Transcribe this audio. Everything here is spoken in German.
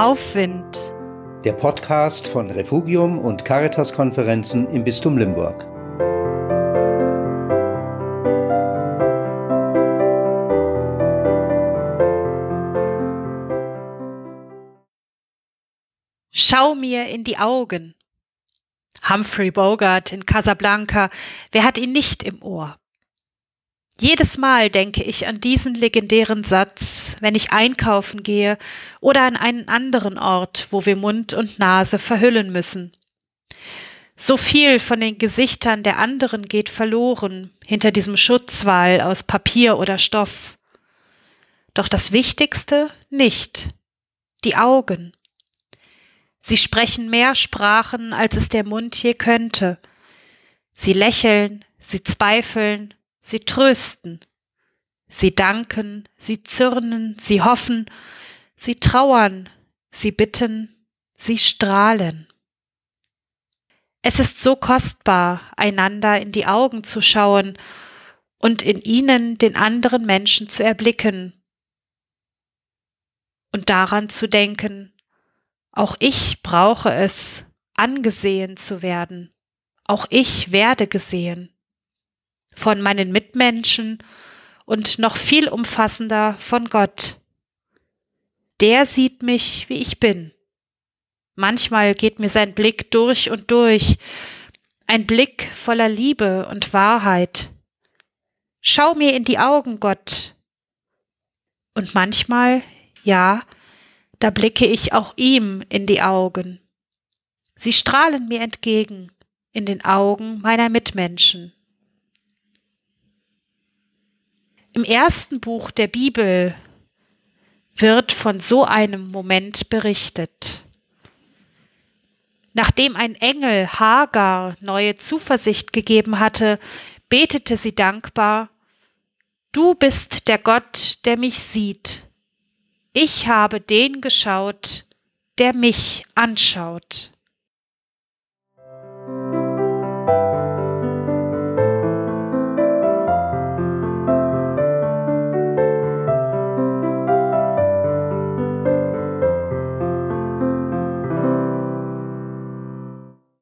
Aufwind. Der Podcast von Refugium und Caritas-Konferenzen im Bistum Limburg. Schau mir in die Augen. Humphrey Bogart in Casablanca, wer hat ihn nicht im Ohr? Jedes Mal denke ich an diesen legendären Satz, wenn ich einkaufen gehe oder an einen anderen Ort, wo wir Mund und Nase verhüllen müssen. So viel von den Gesichtern der anderen geht verloren hinter diesem Schutzwall aus Papier oder Stoff. Doch das Wichtigste nicht. Die Augen. Sie sprechen mehr Sprachen, als es der Mund je könnte. Sie lächeln, sie zweifeln, sie trösten, sie danken, sie zürnen, sie hoffen, sie trauern, sie bitten, sie strahlen. Es ist so kostbar, einander in die Augen zu schauen und in ihnen den anderen Menschen zu erblicken und daran zu denken, auch ich brauche es, angesehen zu werden, auch ich werde gesehen von meinen Mitmenschen und noch viel umfassender von Gott. Der sieht mich, wie ich bin. Manchmal geht mir sein Blick durch und durch, ein Blick voller Liebe und Wahrheit. Schau mir in die Augen, Gott. Und manchmal, ja, da blicke ich auch ihm in die Augen. Sie strahlen mir entgegen in den Augen meiner Mitmenschen. Im ersten Buch der Bibel wird von so einem Moment berichtet. Nachdem ein Engel Hagar neue Zuversicht gegeben hatte, betete sie dankbar, Du bist der Gott, der mich sieht. Ich habe den geschaut, der mich anschaut.